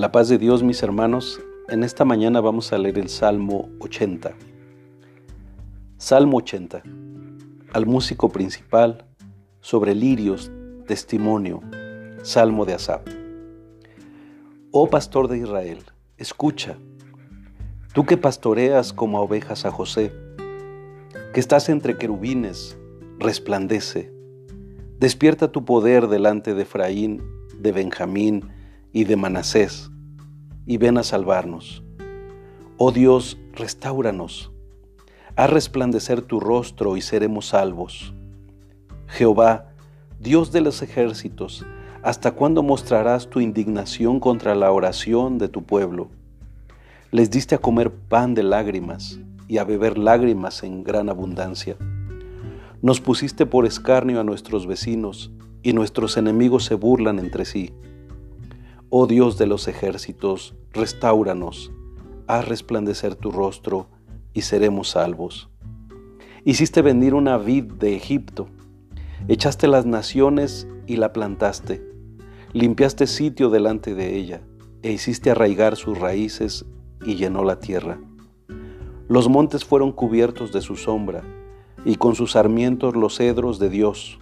La paz de Dios, mis hermanos, en esta mañana vamos a leer el Salmo 80. Salmo 80. Al músico principal, sobre lirios, testimonio, Salmo de Asap. Oh pastor de Israel, escucha, tú que pastoreas como a ovejas a José, que estás entre querubines, resplandece, despierta tu poder delante de Efraín, de Benjamín, y de Manasés, y ven a salvarnos. Oh Dios, restauranos. Haz resplandecer tu rostro y seremos salvos. Jehová, Dios de los ejércitos, ¿hasta cuándo mostrarás tu indignación contra la oración de tu pueblo? Les diste a comer pan de lágrimas y a beber lágrimas en gran abundancia. Nos pusiste por escarnio a nuestros vecinos y nuestros enemigos se burlan entre sí. Oh Dios de los ejércitos, restauranos, haz resplandecer tu rostro y seremos salvos. Hiciste venir una vid de Egipto, echaste las naciones y la plantaste, limpiaste sitio delante de ella, e hiciste arraigar sus raíces y llenó la tierra. Los montes fueron cubiertos de su sombra, y con sus sarmientos los cedros de Dios.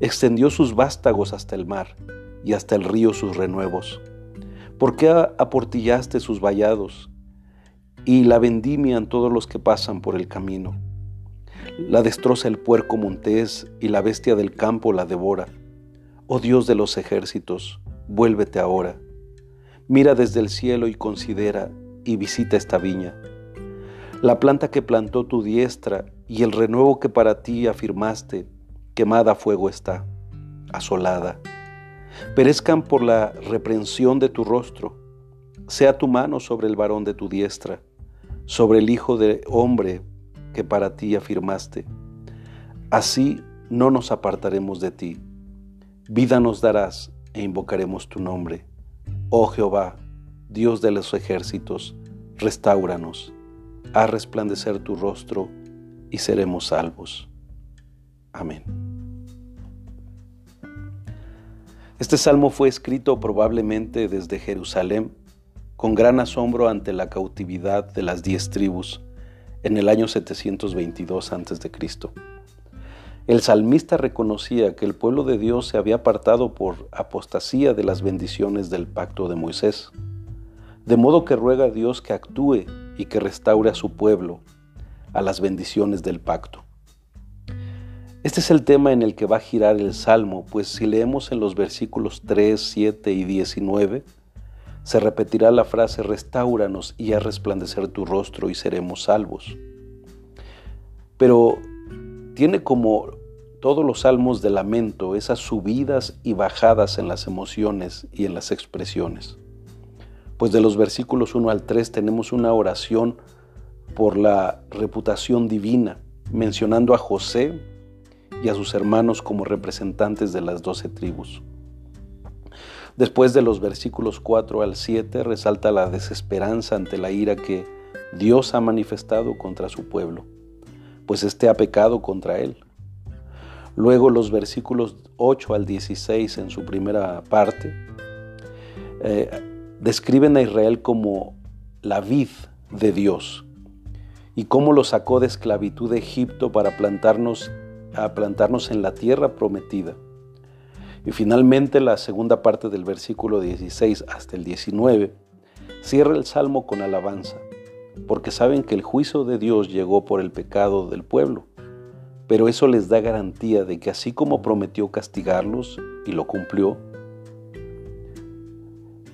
Extendió sus vástagos hasta el mar y hasta el río sus renuevos? ¿Por qué aportillaste sus vallados y la vendimian todos los que pasan por el camino? La destroza el puerco montés y la bestia del campo la devora. Oh Dios de los ejércitos, vuélvete ahora. Mira desde el cielo y considera y visita esta viña. La planta que plantó tu diestra y el renuevo que para ti afirmaste, quemada a fuego está, asolada perezcan por la reprensión de tu rostro. Sea tu mano sobre el varón de tu diestra, sobre el Hijo de hombre que para ti afirmaste. Así no nos apartaremos de ti. Vida nos darás e invocaremos tu nombre. Oh Jehová, Dios de los ejércitos, restauranos, haz resplandecer tu rostro y seremos salvos. Amén. Este salmo fue escrito probablemente desde Jerusalén, con gran asombro ante la cautividad de las diez tribus, en el año 722 a.C. El salmista reconocía que el pueblo de Dios se había apartado por apostasía de las bendiciones del pacto de Moisés, de modo que ruega a Dios que actúe y que restaure a su pueblo a las bendiciones del pacto. Este es el tema en el que va a girar el Salmo, pues si leemos en los versículos 3, 7 y 19, se repetirá la frase restauranos y a resplandecer tu rostro y seremos salvos. Pero tiene como todos los salmos de lamento esas subidas y bajadas en las emociones y en las expresiones. Pues de los versículos 1 al 3 tenemos una oración por la reputación divina, mencionando a José y a sus hermanos como representantes de las doce tribus. Después de los versículos 4 al 7 resalta la desesperanza ante la ira que Dios ha manifestado contra su pueblo, pues éste ha pecado contra él. Luego los versículos 8 al 16 en su primera parte eh, describen a Israel como la vid de Dios y cómo lo sacó de esclavitud de Egipto para plantarnos a plantarnos en la tierra prometida. Y finalmente la segunda parte del versículo 16 hasta el 19 cierra el salmo con alabanza, porque saben que el juicio de Dios llegó por el pecado del pueblo, pero eso les da garantía de que así como prometió castigarlos y lo cumplió,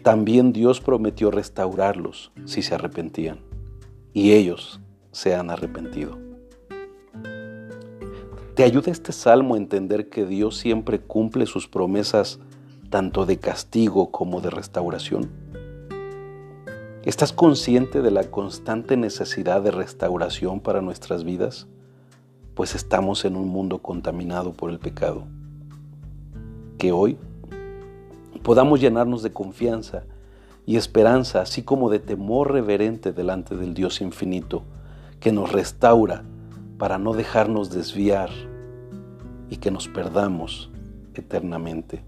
también Dios prometió restaurarlos si se arrepentían, y ellos se han arrepentido. ¿Te ayuda este salmo a entender que Dios siempre cumple sus promesas tanto de castigo como de restauración? ¿Estás consciente de la constante necesidad de restauración para nuestras vidas? Pues estamos en un mundo contaminado por el pecado. Que hoy podamos llenarnos de confianza y esperanza, así como de temor reverente delante del Dios infinito, que nos restaura para no dejarnos desviar y que nos perdamos eternamente,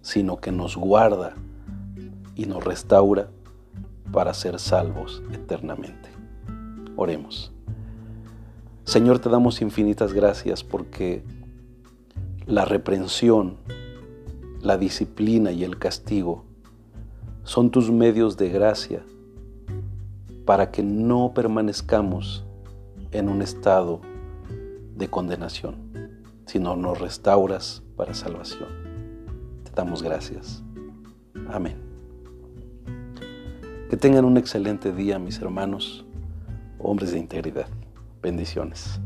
sino que nos guarda y nos restaura para ser salvos eternamente. Oremos. Señor, te damos infinitas gracias porque la reprensión, la disciplina y el castigo son tus medios de gracia para que no permanezcamos en un estado de condenación, sino nos restauras para salvación. Te damos gracias. Amén. Que tengan un excelente día, mis hermanos, hombres de integridad. Bendiciones.